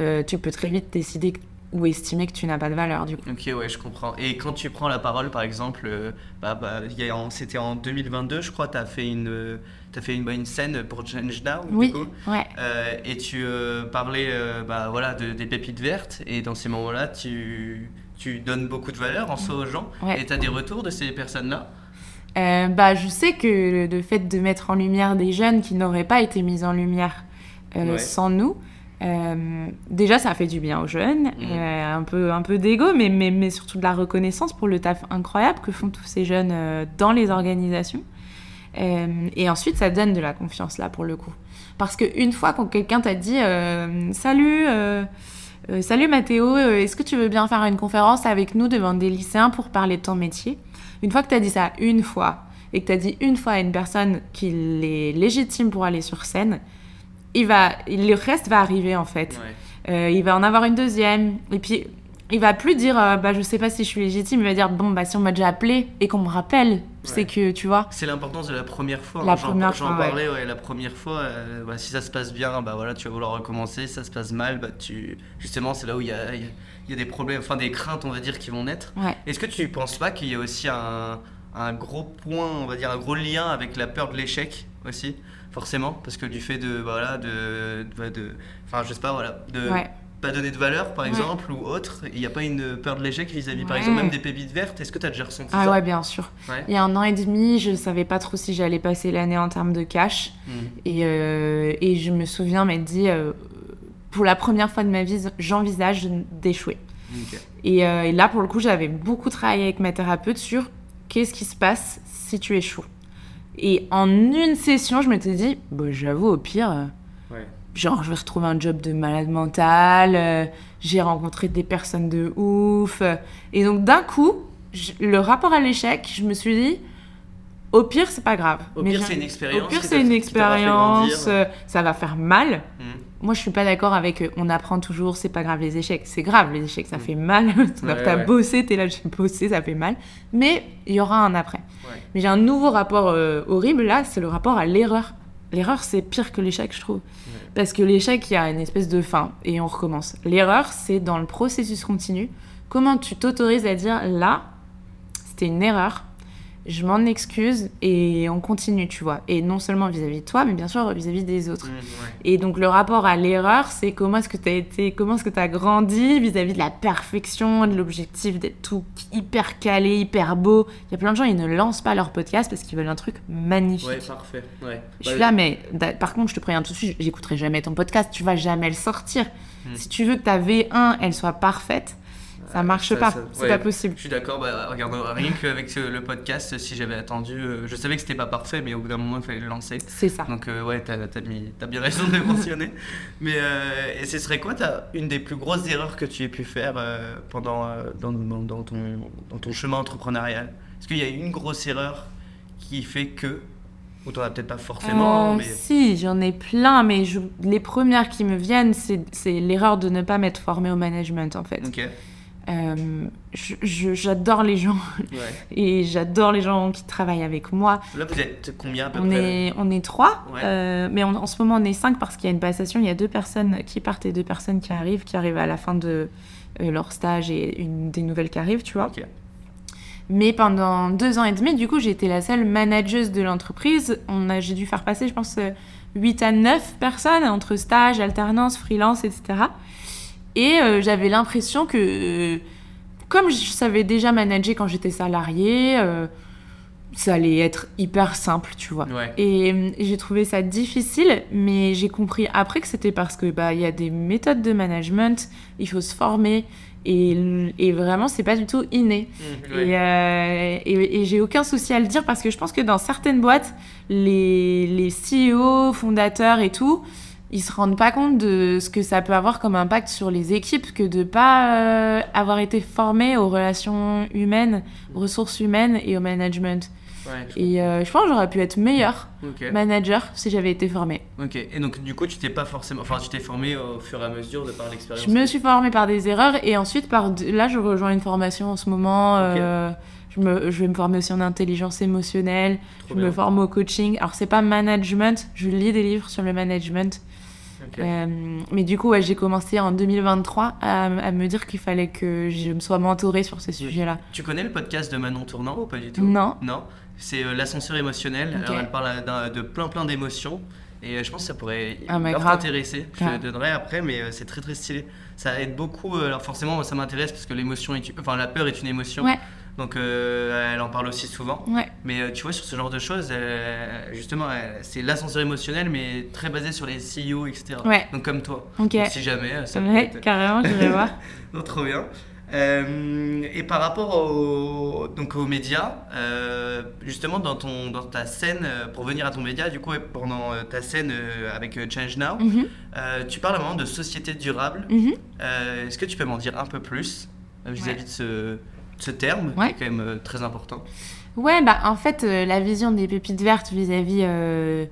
euh, tu peux très vite décider que- ou estimer que tu n'as pas de valeur du coup. Ok, ouais, je comprends. Et quand tu prends la parole, par exemple, euh, bah, bah, c'était en 2022, je crois, tu as fait une, euh, t'as fait une, une scène pour Change Now, Oui, du coup. ouais. Euh, et tu euh, parlais euh, bah, voilà, de, des pépites vertes, et dans ces moments-là, tu, tu donnes beaucoup de valeur en soi aux gens. Ouais. Et tu as des retours de ces personnes-là Euh, bah, je sais que le, fait de mettre en lumière des jeunes qui n'auraient pas été mis en lumière euh, Ouais. sans nous, euh, déjà ça fait du bien aux jeunes, euh, un peu, un peu d'ego, mais, mais, mais surtout de la reconnaissance pour le taf incroyable que font tous ces jeunes dans les organisations. Et ensuite, ça donne de la confiance là pour le coup. Parce qu'une fois quand quelqu'un t'a dit Salut, euh, salut Mathéo, euh, est-ce que tu veux bien faire une conférence avec nous devant des lycéens pour parler de ton métier? Une fois que tu as dit ça une fois, et que tu as dit une fois à une personne qu'il est légitime pour aller sur scène, il va, le reste va arriver en fait. Ouais. Euh, il va en avoir une deuxième. Et puis, il va plus dire euh, bah, Je sais pas si je suis légitime. Il va dire Bon, bah, si on m'a déjà appelé et qu'on me rappelle, c'est que tu vois. C'est l'importance de la première fois. La hein. Première J'en ouais. parlais, ouais, la première fois. euh, bah, si ça se passe bien, bah voilà, tu vas vouloir recommencer. Si ça se passe mal, bah tu. Justement, c'est là où il y a, il y a- y a des problèmes, enfin des craintes, on va dire, qui vont naître. Ouais. Est-ce que tu penses pas qu'il y a aussi un, un gros point, on va dire, un gros lien avec la peur de l'échec aussi Forcément, parce que du fait de. bah, Voilà, de. de- de- Enfin, je sais pas, voilà. De, Ouais. Pas donner de valeur, par Ouais. exemple, ou autre. Il n'y a pas une peur de l'échec vis-à-vis, par exemple, même des pépites vertes. Est-ce que tu as déjà ressenti Ah ça ouais, bien sûr. Ouais. Il y a un an et demi, je savais pas trop si j'allais passer l'année en termes de cash. Mhm. Et, euh, et je me souviens m'être dit euh, Pour la première fois de ma vie, j'envisage d'échouer. Et, euh, et là, pour le coup, j'avais beaucoup travaillé avec ma thérapeute sur qu'est-ce qui se passe si tu échoues. Et en une session, je m'étais dit, bah, j'avoue, au pire, Ouais. Genre, je vais retrouver un job de malade mental, euh, j'ai rencontré des personnes de ouf. et donc, d'un coup, je- le rapport à l'échec, je me suis dit, au pire, c'est pas grave. Au Mais pire, c'est une expérience Au pire, c'est une expérience, euh, ça va faire mal. Mhm. Moi, je suis pas d'accord avec euh, on apprend toujours, c'est pas grave les échecs. C'est grave les échecs, ça Mm. fait mal. Ouais, T'as ouais. bossé, t'es là, j'ai bossé, ça fait mal. Mais il y aura un après. Ouais. Mais j'ai un nouveau rapport horrible là, c'est le rapport à l'erreur. L'erreur, c'est pire que l'échec, je trouve. Parce que l'échec, il y a une espèce de fin et on recommence. L'erreur, c'est dans le processus continu. Comment tu t'autorises à dire là, c'était une erreur, je m'en excuse et on continue, tu vois. Et non seulement vis-à-vis de toi, mais bien sûr vis-à-vis des autres. Ouais. Et donc le rapport à l'erreur, c'est comment est-ce que tu as été, comment est-ce que tu as grandi vis-à-vis de la perfection, de l'objectif d'être tout hyper calé, hyper beau. Il y a plein de gens, ils ne lancent pas leur podcast parce qu'ils veulent un truc magnifique. Ouais, parfait. Ouais. Je suis Bah, là, mais par contre, je te préviens tout de suite, j'écouterai jamais ton podcast, tu vas jamais le sortir. Hmm. Si tu veux que ta V1 elle soit parfaite, ça marche ça- pas, ça- c'est ouais. pas possible. Je suis d'accord, bah, regarde, rien qu'avec le podcast, si j'avais attendu, euh, je savais que c'était pas parfait, mais au bout d'un moment, il fallait le lancer. C'est ça. Donc euh, ouais, t'as as, as bien raison de le mentionner. Mais euh, et ce serait quoi ta, une des plus grosses erreurs que tu aies pu faire euh, pendant dans, dans- dans ton, dans ton chemin entrepreneurial? Est-ce qu'il y a une grosse erreur qui fait que ou t'en as peut-être pas forcément, mais Si, j'en ai plein, mais je- les premières qui me viennent, c'est c'est l'erreur de ne pas m'être formée au management en fait. ok, Euh, j'adore les gens ouais. et j'adore les gens qui travaillent avec moi. Là vous êtes combien à peu On près est, on est trois, Ouais. euh, mais on- en ce moment on est cinq parce qu'il y a une passation. Il y a deux personnes qui partent et deux personnes qui arrivent, qui arrivent à la fin de euh, leur stage et une des nouvelles qui arrivent, tu vois. Mais pendant deux ans et demi, du coup, j'ai été la seule manageuse de l'entreprise. On a, j'ai dû faire passer, je pense, euh, 8 à 9 personnes entre stage, alternance, freelance, etc. Et euh, j'avais l'impression que, euh, comme je savais déjà manager quand j'étais salariée, euh, ça allait être hyper simple, tu vois. Ouais. Et euh, j'ai trouvé ça difficile, mais j'ai compris après que c'était parce que bah il y a des méthodes de management, il faut se former et, et vraiment c'est pas du tout inné. Mmh, ouais. Et, et- et j'ai aucun souci à le dire parce que je pense que dans certaines boîtes, les, les CEO, fondateurs et tout, ils se rendent pas compte de ce que ça peut avoir comme impact sur les équipes que de pas euh, avoir été formés aux relations humaines, aux ressources humaines et au management. Ouais, je- Et euh, je pense que j'aurais pu être meilleur manager si j'avais été formée. Ok. Et donc du coup tu t'es pas forcément, enfin tu t'es formé au fur et à mesure de par l'expérience. Je me suis formée par des erreurs et ensuite par là je rejoins une formation en ce moment. Euh, je, me, je vais me former aussi en intelligence émotionnelle. Trop je me forme au coaching. Alors c'est pas management, je lis des livres sur le management. Euh, mais du coup ouais, j'ai commencé en 2023 à, à me dire qu'il fallait que je me sois mentorée sur ces sujets-là. Tu connais le podcast de Manon Tournant ou pas du tout Non. Non. C'est euh, l'ascenseur émotionnel. Ok. Alors elle parle de plein plein d'émotions. Et euh, je pense que ça pourrait Ah, t'intéresser. Je te donnerai après, mais c'est très très stylé. Ça aide beaucoup. Alors forcément, moi, ça m'intéresse parce que l'émotion est, enfin la peur est une émotion. Ouais. Donc euh, elle en parle aussi souvent. Ouais. Mais euh, tu vois, sur ce genre de choses, euh, justement, c'est l'ascenseur émotionnel, mais très basé sur les CEO, etc. Ouais. Donc comme toi. Ok. Donc, si jamais, ça peut Ouais, être- carrément, je vais voir. non, trop bien. Euh, et par rapport au, donc aux médias, euh, justement dans, ton, dans ta scène, pour venir à ton média, du coup, pendant ta scène avec Change Now, Mhm, euh, tu parles à un moment de société durable. mhm. Est-ce que tu peux m'en dire un peu plus vis-à-vis Ouais. de, ce, ce terme, Ouais. qui est quand même euh, très important Ouais, bah en fait, euh, la vision des pépites vertes vis-à-vis euh,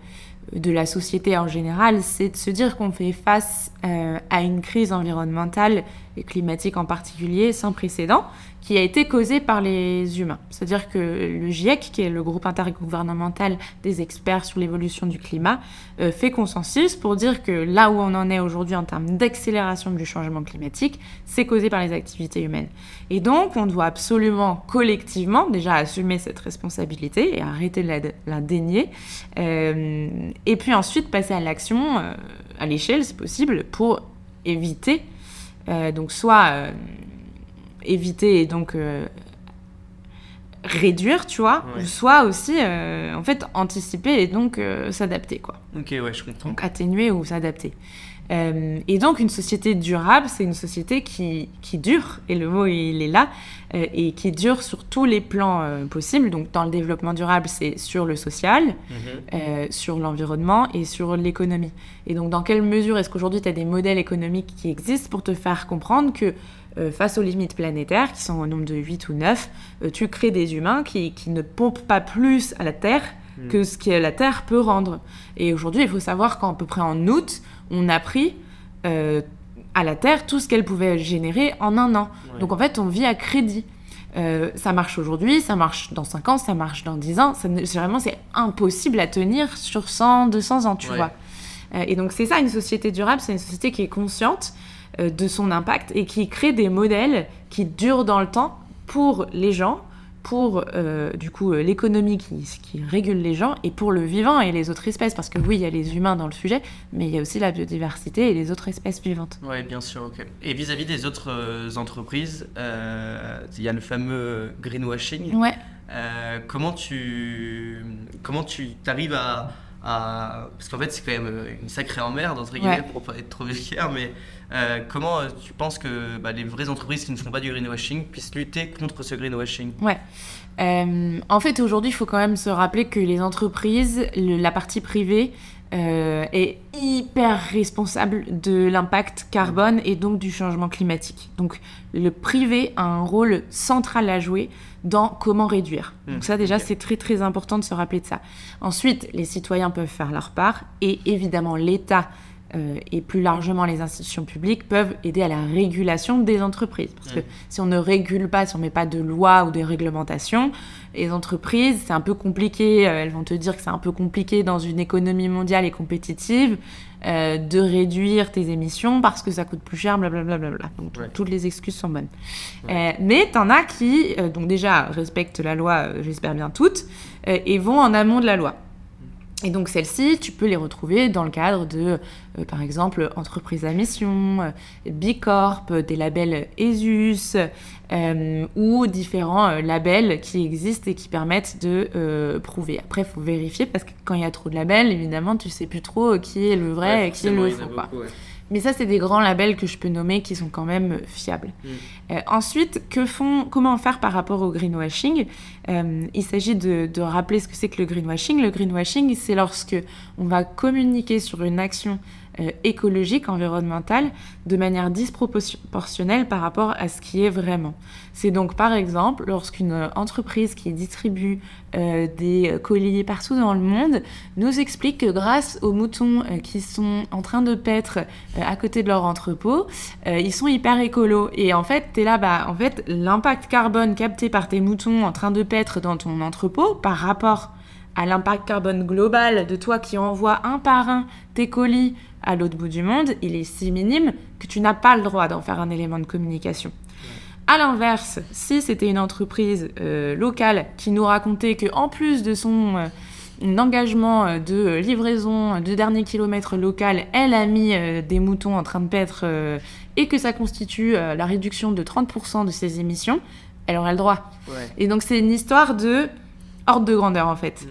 de la société en général, c'est de se dire qu'on fait face à une crise environnementale et climatique en particulier sans précédent qui a été causée par les humains. C'est-à-dire que le GIEC, qui est le groupe intergouvernemental des experts sur l'évolution du climat, euh, fait consensus pour dire que là où on en est aujourd'hui en termes d'accélération du changement climatique, c'est causé par les activités humaines. Et donc, on doit absolument collectivement déjà assumer cette responsabilité et arrêter de la, dénier. Euh, et puis ensuite passer à l'action euh, à l'échelle, c'est possible, pour éviter, donc soit euh, éviter et donc euh, réduire, tu vois, Ouais. ou soit aussi euh, en fait anticiper et donc euh, s'adapter, quoi. Ok, ouais, je comprends. Donc atténuer ou s'adapter. Euh, et donc une société durable, c'est une société qui, qui dure, et le mot il est là, euh, et qui dure sur tous les plans euh, possibles. Donc dans le développement durable, c'est sur le social, Mhm. sur l'environnement et sur l'économie. Et donc, dans quelle mesure est-ce qu'aujourd'hui, tu as des modèles économiques qui existent pour te faire comprendre que euh, face aux limites planétaires, qui sont au nombre de 8 ou 9, euh, tu crées des humains qui, qui ne pompent pas plus à la Terre Mm. que ce que la Terre peut rendre. Et aujourd'hui, il faut savoir qu'à peu près en août, on a pris euh, à la Terre tout ce qu'elle pouvait générer en un an. Ouais. Donc en fait, on vit à crédit. Euh, ça marche aujourd'hui, ça marche dans 5 ans, ça marche dans 10 ans. Ça vraiment, c'est impossible à tenir sur 100, 200 ans, tu Ouais. vois. Euh, et donc c'est ça, une société durable, c'est une société qui est consciente de son impact et qui crée des modèles qui durent dans le temps pour les gens, pour euh, du coup euh, l'économie qui, qui régule les gens et pour le vivant et les autres espèces. Parce que oui, il y a les humains dans le sujet, mais il y a aussi la biodiversité et les autres espèces vivantes. Ouais, bien sûr, ok. Et vis-à-vis des autres euh, entreprises, euh, il y a le fameux greenwashing. Ouais. Euh, comment tu comment tu arrives à, à... Parce qu'en fait, c'est quand même euh, une sacrée emmerde, entre guillemets, Ouais. pour pas être trop vulgaire, mais euh, comment euh, tu penses que bah, les vraies entreprises qui ne font pas du greenwashing puissent lutter contre ce greenwashing? Euh, en fait, aujourd'hui, il faut quand même se rappeler que les entreprises, le- la partie privée, est hyper responsable de l'impact carbone et donc du changement climatique. Donc, le privé a un rôle central à jouer dans comment réduire. Mm, Donc ça, déjà, c'est très très important de se rappeler de ça. Ensuite, les citoyens peuvent faire leur part et évidemment, l'État euh, et plus largement les institutions publiques peuvent aider à la régulation des entreprises. Parce que si on ne régule pas, si on ne met pas de loi ou de réglementation, les entreprises, c'est un peu compliqué. euh, elles vont te dire que c'est un peu compliqué dans une économie mondiale et compétitive euh, de réduire tes émissions parce que ça coûte plus cher, blablabla. Bla, bla. Donc Ouais. toutes les excuses sont bonnes. Ouais. Euh, mais t'en as qui, donc déjà, respectent la loi, j'espère bien toutes, et vont en amont de la loi. Et donc celles-ci, tu peux les retrouver dans le cadre de, euh, par exemple, entreprises à mission, euh, Bicorp, euh, des labels ESUS, euh, ou différents labels qui existent et qui permettent de prouver. Après, il faut vérifier parce que quand il y a trop de labels, évidemment, tu sais plus trop qui est le vrai Ouais, et qui est le faux. quoi. beaucoup, ouais. Mais ça, c'est des grands labels que je peux nommer qui sont quand même fiables. Mm. Ensuite, que font, comment faire par rapport au greenwashing? Euh, Il s'agit de, rappeler ce que c'est que le greenwashing. Le greenwashing, c'est lorsque on va communiquer sur une action euh, écologique, environnementale, de manière disproportionnelle par rapport à ce qui est vraiment. C'est donc par exemple lorsqu'une entreprise qui distribue euh, des colis partout dans le monde nous explique que grâce aux moutons qui sont en train de paître à côté de leur entrepôt, ils sont hyper écolos. Et en fait, t'es là, bah, en fait, l'impact carbone capté par tes moutons en train de paître dans ton entrepôt par rapport à l'impact carbone global de toi qui envoie un par un tes colis à l'autre bout du monde, il est si minime que tu n'as pas le droit d'en faire un élément de communication. À l'inverse, si c'était une entreprise euh, locale qui nous racontait que en plus de son euh, engagement euh, de livraison de dernier kilomètre local, elle a mis euh, des moutons en train de paître et que ça constitue la réduction de 30% de ses émissions, elle aurait le droit. Ouais. Et donc c'est une histoire de ordre de grandeur en fait.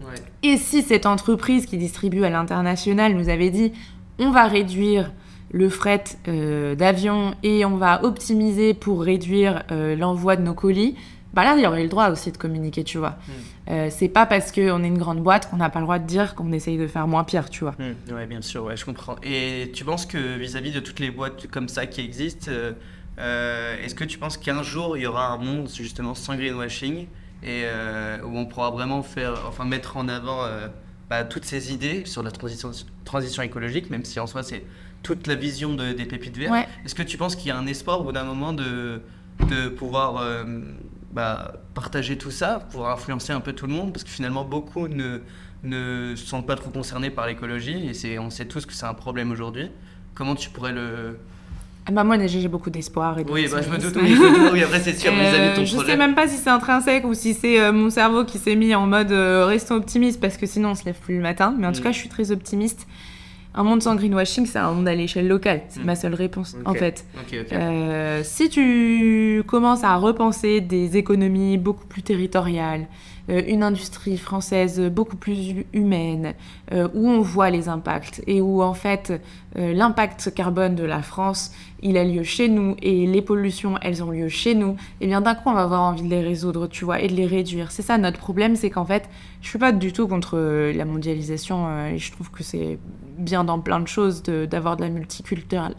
Ouais. Et si cette entreprise qui distribue à l'international nous avait dit on va réduire le fret euh, d'avion et on va optimiser pour réduire euh, l'envoi de nos colis, bah là il y aurait le droit aussi de communiquer, tu vois. Euh, c'est pas parce qu'on est une grande boîte qu'on n'a pas le droit de dire qu'on essaye de faire moins pire, tu vois. Hmm, ouais, bien sûr, ouais, je comprends. Et tu penses que vis-à-vis de toutes les boîtes comme ça qui existent, euh, est-ce que tu penses qu'un jour il y aura un monde justement sans greenwashing et euh, où on pourra vraiment faire, enfin mettre en avant euh, bah, toutes ces idées sur la transition, transition écologique, même si en soi c'est toute la vision de- des pépites vertes? Ouais. Est-ce que tu penses qu'il y a un espoir au bout d'un moment de, de pouvoir bah, partager tout ça, pouvoir influencer un peu tout le monde? Parce que finalement, beaucoup ne, ne sentent pas trop concernés par l'écologie et on sait tous que c'est un problème aujourd'hui. Comment tu pourrais le. Ah bah moi déjà j'ai beaucoup d'espoir et Oui, bah, je me doute, oui, je me doute, oui, après c'est sûr, Euh, vis-à-vis de ton je projet. sais même pas si c'est intrinsèque ou si c'est euh, mon cerveau qui s'est mis en mode euh, restons optimistes parce que sinon on se lève plus le matin. Mais en tout Mm. cas, je suis très optimiste. Un monde sans greenwashing, c'est un monde à l'échelle locale. C'est Mm. ma seule réponse, en fait. Euh, si tu commences à repenser des économies beaucoup plus territoriales, euh, une industrie française beaucoup plus hu- humaine, euh, où on voit les impacts et où en fait euh, l'impact carbone de la France, il a lieu chez nous et les pollutions, elles ont lieu chez nous, et bien d'un coup on va avoir envie de les résoudre, tu vois, et de les réduire. C'est ça notre problème, c'est qu'en fait, je suis pas du tout contre euh, la mondialisation euh, et je trouve que c'est bien dans plein de choses de- d'avoir de, la multiculturalité,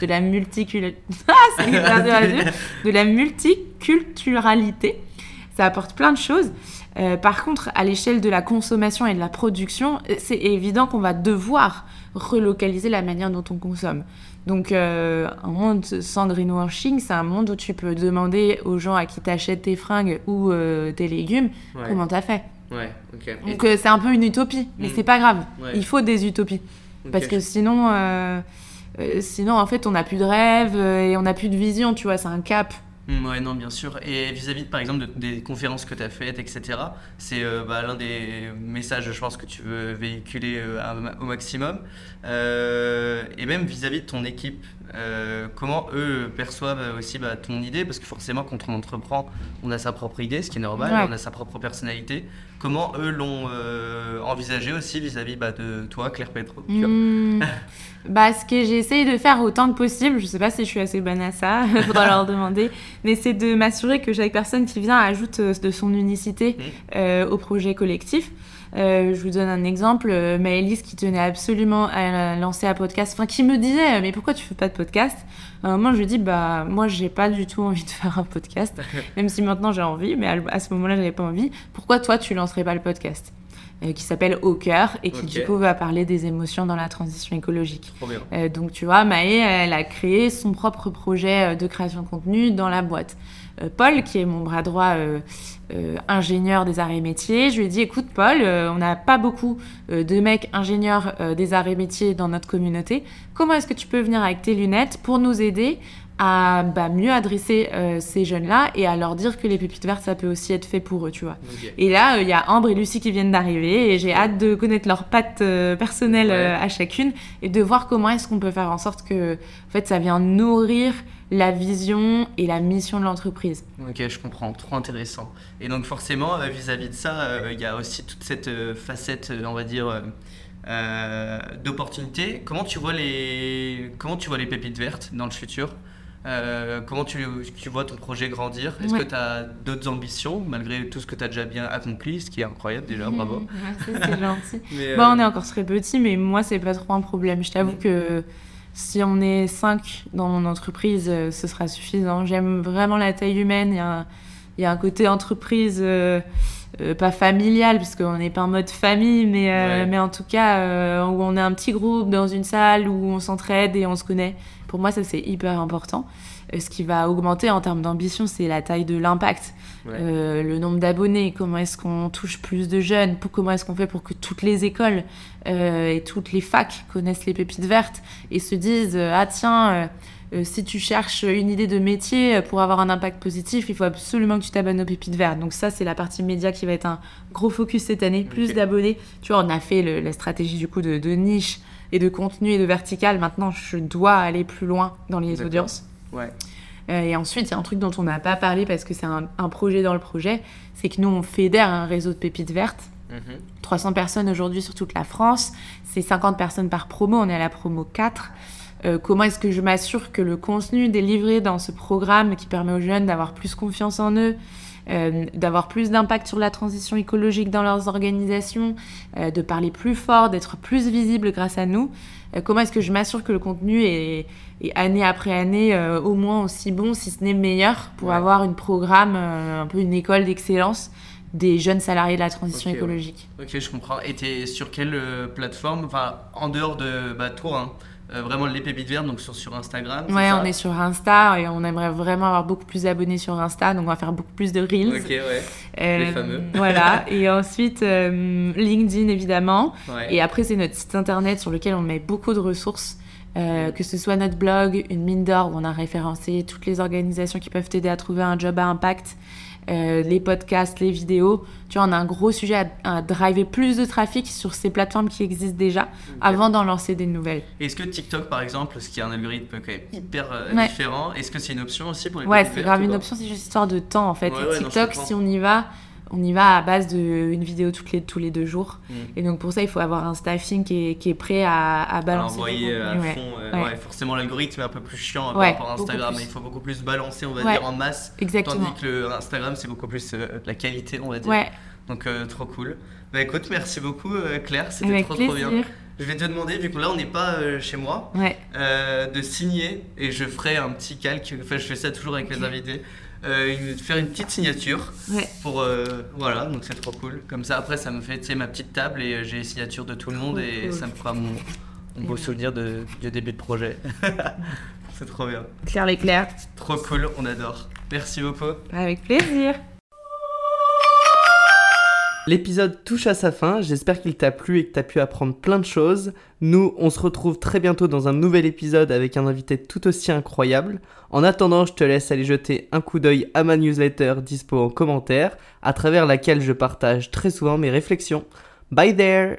de la multicul... Ah, dur à dire. de la multiculturalité. Ça apporte plein de choses. Euh, par contre, à l'échelle de la consommation et de la production, euh, c'est évident qu'on va devoir relocaliser la manière dont on consomme. Donc, euh, un monde sans greenwashing, c'est un monde où tu peux demander aux gens à qui t'achètes tes fringues ou euh, tes légumes Ouais, comment t'as fait. ouais, Donc, c'est un peu une utopie, mais Mm. c'est pas grave. Ouais. Il faut des utopies. Parce que sinon, sinon, en fait, on n'a plus de rêve et on n'a plus de vision, tu vois, c'est un cap. Mm, Ouais, non, bien sûr. Et vis-à-vis, par exemple, de- des conférences que tu as faites, etc., c'est euh, bah, l'un des messages, je pense, que tu veux véhiculer euh, au maximum. Euh, et même vis-à-vis de ton équipe, euh, comment eux perçoivent aussi bah, ton idée? Parce que forcément, quand on entreprend, on a sa propre idée, ce qui est normal, Ouais. on a sa propre personnalité. Comment eux l'ont euh, envisagé aussi vis-à-vis bah, de toi, Claire Petro Hmm. bah, ce que j'essaye de faire autant que possible, je sais pas si je suis assez bonne à ça, faudra leur demander, mais c'est de m'assurer que chaque personne qui vient ajoute euh, de son unicité Mhm. euh, au projet collectif. Euh, je vous donne un exemple, euh, Maëlys qui tenait absolument à lancer un podcast, enfin qui me disait euh, mais pourquoi tu fais pas de podcast? À un moment je lui dis bah moi j'ai pas du tout envie de faire un podcast, même si maintenant j'ai envie, mais à, ce moment-là j'avais pas envie. Pourquoi toi tu lancerais pas le podcast? Euh, Qui s'appelle Au cœur et qui du coup va parler des émotions dans la transition écologique. Euh, donc tu vois, Maë, elle a créé son propre projet de création de contenu dans la boîte. Euh, Paul, qui est mon bras droit euh, euh, ingénieur des arts et métiers, je lui ai dit, écoute Paul, on n'a pas beaucoup de mecs ingénieurs des arts et métiers dans notre communauté. Comment est-ce que tu peux venir avec tes lunettes pour nous aider à bah, mieux adresser euh, ces jeunes-là et à leur dire que les pépites vertes, ça peut aussi être fait pour eux, tu vois. Et là, euh, il y a Ambre et Lucie qui viennent d'arriver et j'ai hâte de connaître leurs pattes euh, personnelles Ouais. à chacune et de voir comment est-ce qu'on peut faire en sorte que en fait, ça vient nourrir la vision et la mission de l'entreprise. Ok, je comprends, trop intéressant. Et donc forcément, euh, vis-à-vis de ça, euh, il y a aussi toute cette euh, facette, on va dire, euh, euh, d'opportunité. Comment tu vois les, comment tu vois les pépites vertes dans le futur? Comment tu, tu vois ton projet grandir? Est-ce Ouais. que tu as d'autres ambitions malgré tout ce que tu as déjà bien accompli, ce qui est incroyable déjà, bravo. Merci, c'est gentil. Mais, Bon, on est encore très petit, mais moi, c'est pas trop un problème. Je t'avoue que si on est 5 dans mon entreprise, euh, ce sera suffisant. J'aime vraiment la taille humaine. Il y a un, il y a un côté entreprise, euh, euh, pas familial, parce qu'on n'est pas en mode famille, mais, euh, Ouais. mais en tout cas, où on est un petit groupe dans une salle où on s'entraide et on se connaît. Pour moi, ça, c'est hyper important. Euh, ce qui va augmenter en termes d'ambition, c'est la taille de l'impact. Ouais. Euh, le nombre d'abonnés, comment est-ce qu'on touche plus de jeunes, pour, comment est-ce qu'on fait pour que toutes les écoles euh, et toutes les facs connaissent les pépites vertes et se disent ah tiens euh, si tu cherches une idée de métier pour avoir un impact positif, il faut absolument que tu t'abonnes aux pépites vertes. Donc ça c'est la partie média qui va être un gros focus cette année, plus d'abonnés. Tu vois, on a fait le- la stratégie du coup de, de niche et de contenu et de vertical. Maintenant, je dois aller plus loin dans les audiences. Ouais. Euh, et ensuite, il y a un truc dont on n'a pas parlé parce que c'est un, un projet dans le projet, c'est que nous, on fédère un réseau de pépites vertes. Mhm. 300 personnes aujourd'hui sur toute la France. C'est 50 personnes par promo. On est à la promo 4. Euh, comment est-ce que je m'assure que le contenu délivré dans ce programme qui permet aux jeunes d'avoir plus confiance en eux, euh, d'avoir plus d'impact sur la transition écologique dans leurs organisations, euh, de parler plus fort, d'être plus visible grâce à nous. Euh, comment est-ce que je m'assure que le contenu est, est année après année euh, au moins aussi bon, si ce n'est meilleur, pour Ouais. avoir une programme, euh, un peu une école d'excellence des jeunes salariés de la transition ouais. écologique. Ok, je comprends. Et t'es sur quelle euh, plateforme? Enfin, en dehors de bah, toi, hein, euh, vraiment les pépites vertes, donc sur, sur Instagram Ouais, ça on est sur Insta et on aimerait vraiment avoir beaucoup plus d'abonnés sur Insta, donc on va faire beaucoup plus de reels. Ok, ouais. Euh, les fameux. Voilà, et ensuite euh, LinkedIn évidemment. ouais. Et après, c'est notre site internet sur lequel on met beaucoup de ressources. Euh, que ce soit notre blog, une mine d'or où on a référencé toutes les organisations qui peuvent t'aider à trouver un job à impact, euh, les podcasts, les vidéos. Tu vois, on a un gros sujet à, à driver plus de trafic sur ces plateformes qui existent déjà avant d'en lancer des nouvelles. Est-ce que TikTok, par exemple, ce qui est un algorithme quand même hyper euh, Ouais. différent, est-ce que c'est une option aussi pour les Ouais, c'est grave une option, c'est juste histoire de temps en fait. Ouais, TikTok, si on y va, on y va à base d'une vidéo toutes les, tous les deux jours. Mm. Et donc pour ça, il faut avoir un staffing qui est, qui est prêt à, à À balancer. envoyer euh, à contenu, ouais. fond. euh, Ouais. ouais, forcément, l'algorithme est un peu plus chiant par rapport à Instagram. Il faut beaucoup plus balancer, on va dire, en masse. Exactement. Tandis que le Instagram, c'est beaucoup plus euh, de la qualité, on va dire. Donc, euh, trop cool. Bah écoute, merci beaucoup, Claire. C'était trop, trop bien. Je vais te demander, vu que là, on n'est pas euh, chez moi, Ouais. euh, de signer et je ferai un petit calque. Enfin, je fais ça toujours avec les invités. Euh, une- faire une petite signature Ouais. pour euh, voilà donc c'est trop cool comme ça après ça me fait ma petite table et euh, j'ai les signatures de tout le monde et cool. ça me fera mon, mon beau souvenir de, du début de projet c'est trop bien Claire l'éclair. trop cool on adore merci beaucoup Avec plaisir. L'épisode touche à sa fin, j'espère qu'il t'a plu et que t'as pu apprendre plein de choses. Nous, on se retrouve très bientôt dans un nouvel épisode avec un invité tout aussi incroyable. En attendant, je te laisse aller jeter un coup d'œil à ma newsletter dispo en commentaire, à travers laquelle je partage très souvent mes réflexions. Bye there